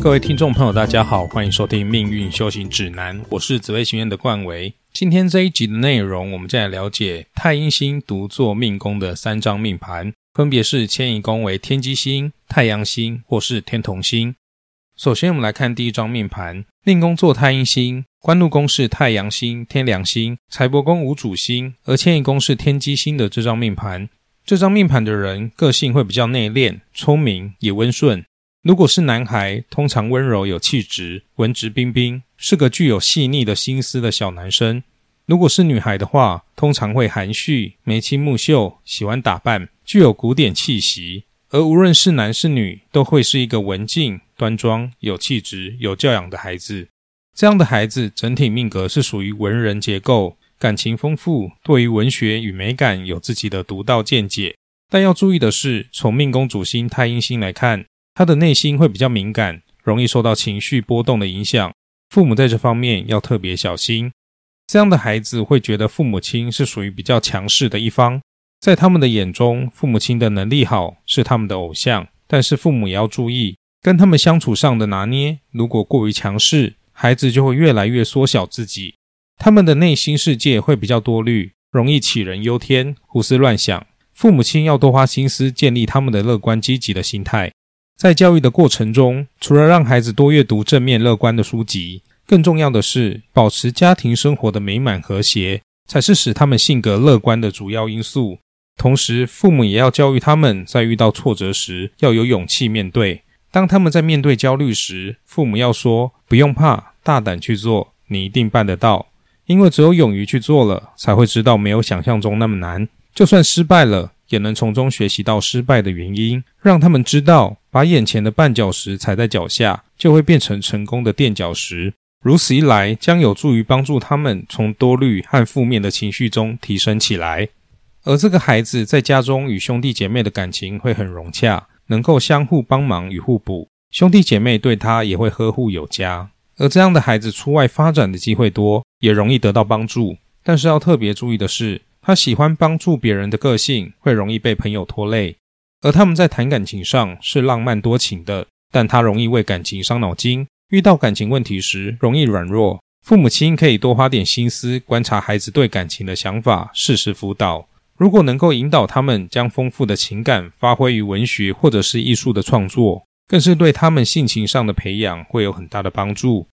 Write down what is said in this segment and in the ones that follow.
各位听众朋友，大家好，欢迎收听《命运修行指南》，我是紫微学院的冠维。今天这一集的内容，我们再来了解太阴星独坐命宫的三张命盘，分别是迁移宫为天机星、太阳星或是天同星。首先，我们来看第一张命盘，命宫坐太阴星，官禄宫是太阳星、天梁星，财帛宫无主星，而迁移宫是天机星的这张命盘。这张命盘的人个性会比较内敛、聪明，也温顺。如果是男孩，通常温柔有气质，文质彬彬，是个具有细腻的心思的小男生。如果是女孩的话，通常会含蓄、眉清目秀，喜欢打扮，具有古典气息。而无论是男是女，都会是一个文静、端庄、有气质、有教养的孩子。这样的孩子整体命格是属于文人结构，感情丰富，对于文学与美感有自己的独到见解。但要注意的是，从命宫主星太阴星来看。他的内心会比较敏感，容易受到情绪波动的影响。父母在这方面要特别小心。这样的孩子会觉得父母亲是属于比较强势的一方，在他们的眼中，父母亲的能力好是他们的偶像。但是父母也要注意跟他们相处上的拿捏。如果过于强势，孩子就会越来越缩小自己。他们的内心世界会比较多虑，容易杞人忧天、胡思乱想。父母亲要多花心思建立他们的乐观积极的心态。在教育的过程中，除了让孩子多阅读正面乐观的书籍，更重要的是保持家庭生活的美满和谐，才是使他们性格乐观的主要因素。同时，父母也要教育他们在遇到挫折时要有勇气面对。当他们在面对焦虑时，父母要说：“不用怕，大胆去做，你一定办得到。”因为只有勇于去做了，才会知道没有想象中那么难。就算失败了。也能从中学习到失败的原因，让他们知道，把眼前的绊脚石踩在脚下，就会变成成功的垫脚石。如此一来，将有助于帮助他们从多虑和负面的情绪中提升起来。而这个孩子在家中与兄弟姐妹的感情会很融洽，能够相互帮忙与互补，兄弟姐妹对他也会呵护有加。而这样的孩子出外发展的机会多，也容易得到帮助。但是要特别注意的是。他喜欢帮助别人的个性会容易被朋友拖累，而他们在谈感情上是浪漫多情的，但他容易为感情伤脑筋。遇到感情问题时容易软弱，父母亲可以多花点心思观察孩子对感情的想法，适时辅导。如果能够引导他们将丰富的情感发挥于文学或者是艺术的创作，更是对他们性情上的培养会有很大的帮助。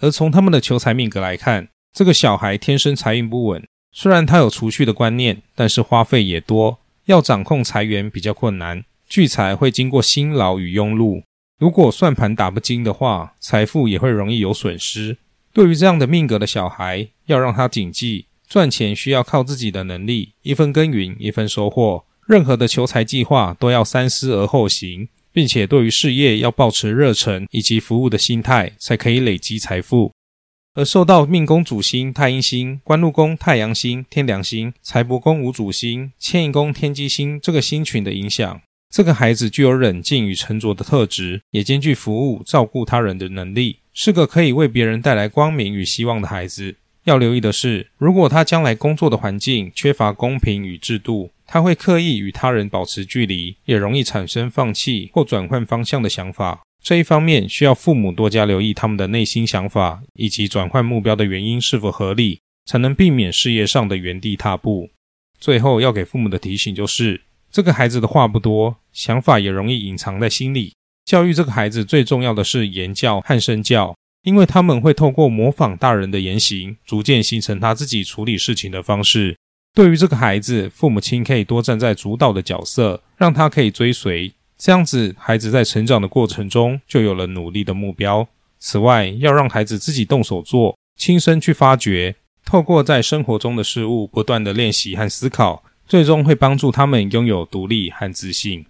而从他们的求财命格来看，这个小孩天生财运不稳。虽然他有储蓄的观念，但是花费也多，要掌控财源比较困难。聚财会经过辛劳与庸碌，如果算盘打不精的话，财富也会容易有损失。对于这样的命格的小孩，要让他谨记，赚钱需要靠自己的能力，一分耕耘一分收获。任何的求财计划都要三思而后行，并且对于事业要保持热忱以及服务的心态，才可以累积财富。而受到命宫主星太阴星、官禄宫太阳星、天梁星、财帛宫无主星、迁移宫天机星这个星群的影响，这个孩子具有冷静与沉着的特质，也兼具服务、照顾他人的能力，是个可以为别人带来光明与希望的孩子。要留意的是，如果他将来工作的环境缺乏公平与制度，他会刻意与他人保持距离，也容易产生放弃或转换方向的想法。这一方面需要父母多加留意他们的内心想法，以及转换目标的原因是否合理，才能避免事业上的原地踏步。最后要给父母的提醒就是：这个孩子的话不多，想法也容易隐藏在心里。教育这个孩子最重要的是言教和身教，因为他们会透过模仿大人的言行，逐渐形成他自己处理事情的方式。对于这个孩子，父母亲可以多站在主导的角色，让他可以追随。这样子，孩子在成长的过程中就有了努力的目标。此外，要让孩子自己动手做，亲身去发掘，透过在生活中的事物不断的练习和思考，最终会帮助他们拥有独立和自信。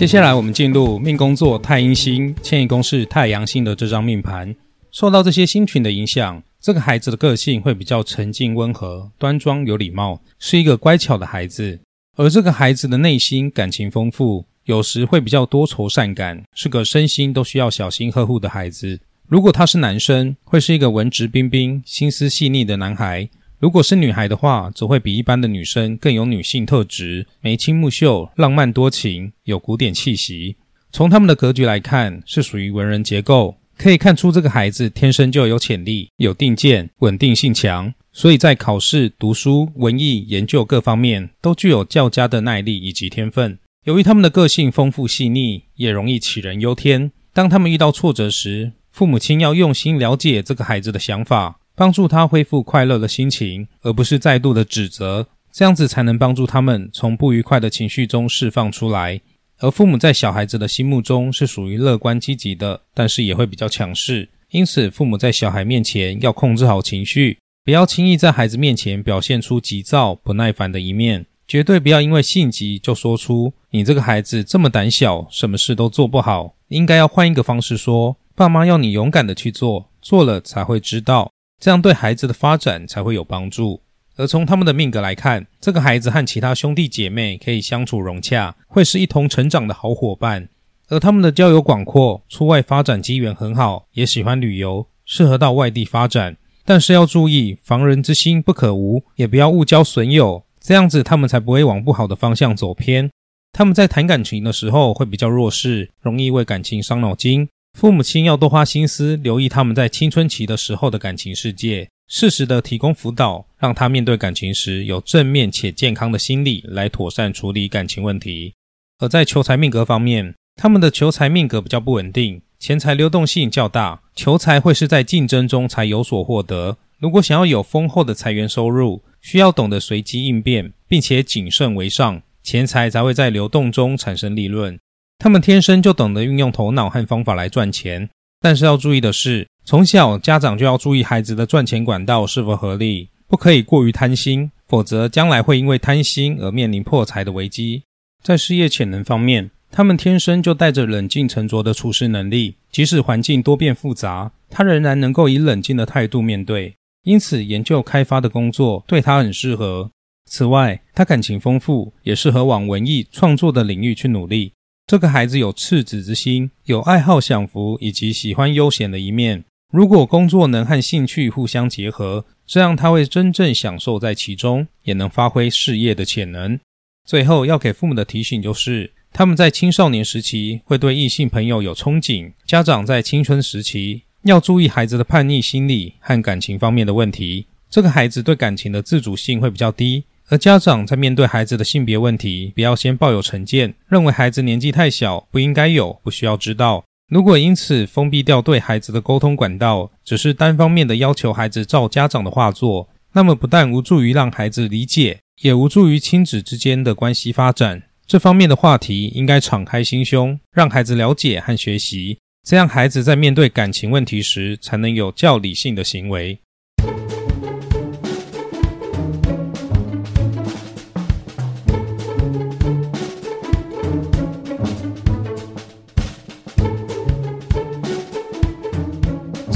接下来，我们进入命宫座太阴星，迁移宫是太阳星的这张命盘。受到这些星群的影响，这个孩子的个性会比较沉静、温和、端庄、有礼貌，是一个乖巧的孩子。而这个孩子的内心感情丰富，有时会比较多愁善感，是个身心都需要小心呵护的孩子。如果他是男生，会是一个文质彬彬、心思细腻的男孩；如果是女孩的话，则会比一般的女生更有女性特质，眉清目秀、浪漫多情，有古典气息。从他们的格局来看，是属于文人结构，可以看出这个孩子天生就有潜力、有定见、稳定性强，所以在考试、读书、文艺研究各方面都具有较佳的耐力以及天分。由于他们的个性丰富细腻，也容易杞人忧天。当他们遇到挫折时，父母亲要用心了解这个孩子的想法，帮助他恢复快乐的心情，而不是再度的指责，这样子才能帮助他们从不愉快的情绪中释放出来。而父母在小孩子的心目中是属于乐观积极的，但是也会比较强势，因此父母在小孩面前要控制好情绪，不要轻易在孩子面前表现出急躁不耐烦的一面，绝对不要因为性急就说出“你这个孩子这么胆小，什么事都做不好”，应该要换一个方式说。爸妈要你勇敢的去做，做了才会知道，这样对孩子的发展才会有帮助。而从他们的命格来看，这个孩子和其他兄弟姐妹可以相处融洽，会是一同成长的好伙伴。而他们的交友广阔，出外发展机缘很好，也喜欢旅游，适合到外地发展。但是要注意，防人之心不可无，也不要误交损友，这样子他们才不会往不好的方向走偏。他们在谈感情的时候会比较弱势，容易为感情伤脑筋。父母亲要多花心思留意他们在青春期的时候的感情世界，适时的提供辅导，让他面对感情时有正面且健康的心理来妥善处理感情问题。而在求财命格方面，他们的求财命格比较不稳定，钱财流动性较大，求财会是在竞争中才有所获得。如果想要有丰厚的财源收入，需要懂得随机应变，并且谨慎为上，钱财才会在流动中产生利润。他们天生就懂得运用头脑和方法来赚钱，但是要注意的是，从小家长就要注意孩子的赚钱管道是否合理，不可以过于贪心，否则将来会因为贪心而面临破财的危机。在事业潜能方面，他们天生就带着冷静沉着的处事能力，即使环境多变复杂，他仍然能够以冷静的态度面对，因此研究开发的工作对他很适合。此外，他感情丰富，也适合往文艺创作的领域去努力。这个孩子有赤子之心，有爱好享福以及喜欢悠闲的一面。如果工作能和兴趣互相结合，这样他会真正享受在其中，也能发挥事业的潜能。最后要给父母的提醒就是，他们在青少年时期会对异性朋友有憧憬，家长在青春时期要注意孩子的叛逆心理和感情方面的问题。这个孩子对感情的自主性会比较低。而家长在面对孩子的性别问题，不要先抱有成见，认为孩子年纪太小，不应该有，不需要知道。如果因此封闭掉对孩子的沟通管道，只是单方面的要求孩子照家长的话做，那么不但无助于让孩子理解，也无助于亲子之间的关系发展。这方面的话题应该敞开心胸，让孩子了解和学习，这样孩子在面对感情问题时，才能有较理性的行为。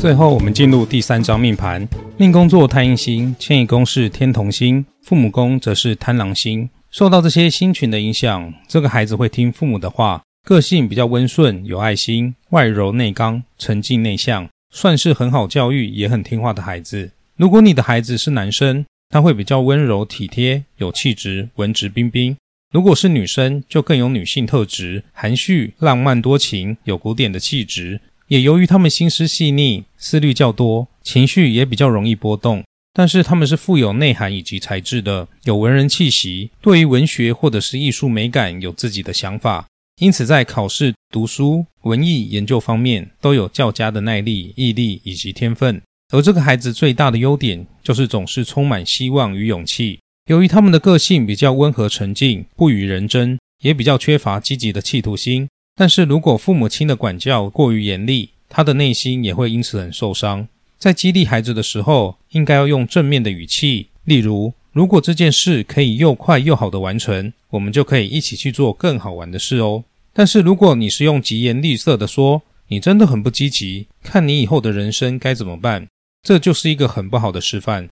最后，我们进入第三张命盘。命宫作太阴星，迁移宫是天同星，父母宫则是贪狼星。受到这些星群的影响，这个孩子会听父母的话，个性比较温顺，有爱心，外柔内刚，沉静内向，算是很好教育，也很听话的孩子。如果你的孩子是男生，他会比较温柔体贴，有气质，文质彬彬；如果是女生，就更有女性特质，含蓄、浪漫多情，有古典的气质。也由于他们心思细腻，思虑较多，情绪也比较容易波动。但是他们是富有内涵以及才智的，有文人气息，对于文学或者是艺术美感有自己的想法，因此在考试、读书、文艺研究方面都有较佳的耐力、毅力以及天分。而这个孩子最大的优点就是总是充满希望与勇气。由于他们的个性比较温和沉静，不与人争，也比较缺乏积极的企图心。但是如果父母亲的管教过于严厉，他的内心也会因此很受伤。在激励孩子的时候，应该要用正面的语气，例如：“如果这件事可以又快又好的完成，我们就可以一起去做更好玩的事哦。”但是如果你是用疾言厉色的说：“你真的很不积极，看你以后的人生该怎么办？”这就是一个很不好的示范。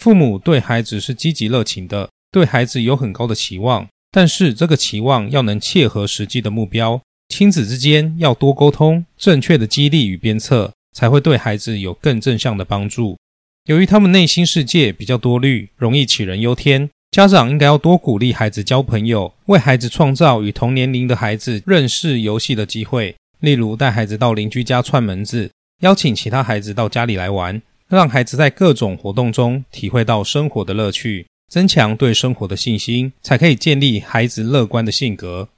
父母对孩子是积极热情的，对孩子有很高的期望，但是这个期望要能切合实际的目标。亲子之间要多沟通，正确的激励与鞭策，才会对孩子有更正向的帮助。由于他们内心世界比较多虑，容易杞人忧天，家长应该要多鼓励孩子交朋友，为孩子创造与同年龄的孩子认识游戏的机会。例如，带孩子到邻居家串门子，邀请其他孩子到家里来玩，让孩子在各种活动中体会到生活的乐趣，增强对生活的信心，才可以建立孩子乐观的性格。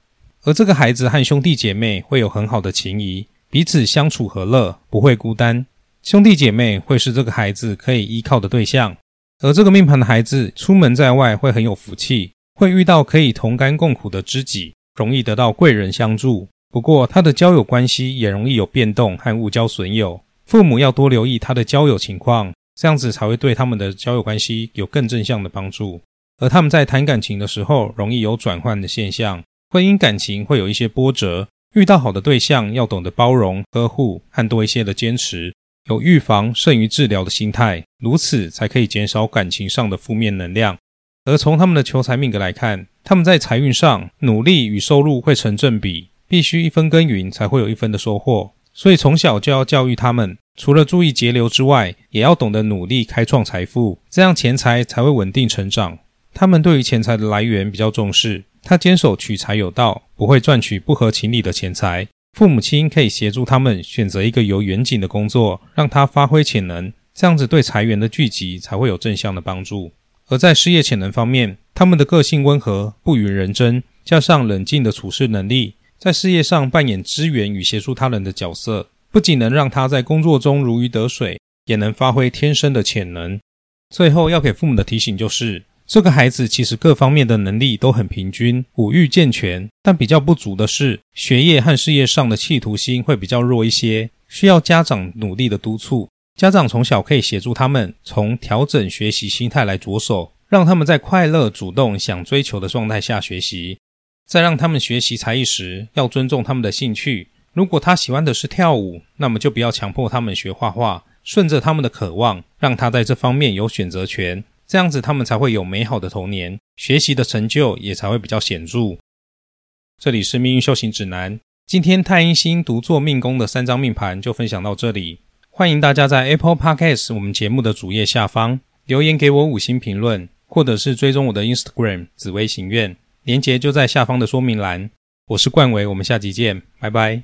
而这个孩子和兄弟姐妹会有很好的情谊，彼此相处和乐，不会孤单。兄弟姐妹会是这个孩子可以依靠的对象。而这个命盘的孩子出门在外会很有福气，会遇到可以同甘共苦的知己，容易得到贵人相助。不过，他的交友关系也容易有变动和误交损友，父母要多留意他的交友情况，这样子才会对他们的交友关系有更正向的帮助。而他们在谈感情的时候，容易有转换的现象，婚姻感情会有一些波折。遇到好的对象，要懂得包容、呵护和多一些的坚持，有预防胜于治疗的心态，如此才可以减少感情上的负面能量。而从他们的求财命格来看，他们在财运上努力与收入会成正比。必须一分耕耘才会有一分的收获，所以从小就要教育他们，除了注意节流之外，也要懂得努力开创财富，这样钱财才会稳定成长。他们对于钱财的来源比较重视，他坚守取财有道，不会赚取不合情理的钱财。父母亲可以协助他们选择一个有远景的工作，让他发挥潜能，这样子对财源的聚集才会有正向的帮助。而在事业潜能方面，他们的个性温和，不与人争，加上冷静的处事能力。在事业上扮演支援与协助他人的角色，不仅能让他在工作中如鱼得水，也能发挥天生的潜能。最后要给父母的提醒就是，这个孩子其实各方面的能力都很平均，五育健全，但比较不足的是学业和事业上的企图心会比较弱一些，需要家长努力的督促。家长从小可以协助他们从调整学习心态来着手，让他们在快乐、主动、想追求的状态下学习。在让他们学习才艺时，要尊重他们的兴趣。如果他喜欢的是跳舞，那么就不要强迫他们学画画，顺着他们的渴望，让他在这方面有选择权。这样子，他们才会有美好的童年，学习的成就也才会比较显著。这里是命运修行指南，今天太阴星独坐命宫的三张命盘就分享到这里。欢迎大家在 Apple Podcast 我们节目的主页下方留言给我五星评论，或者是追踪我的 Instagram 紫薇行愿。连结就在下方的说明栏。我是冠伟，我们下集见，拜拜。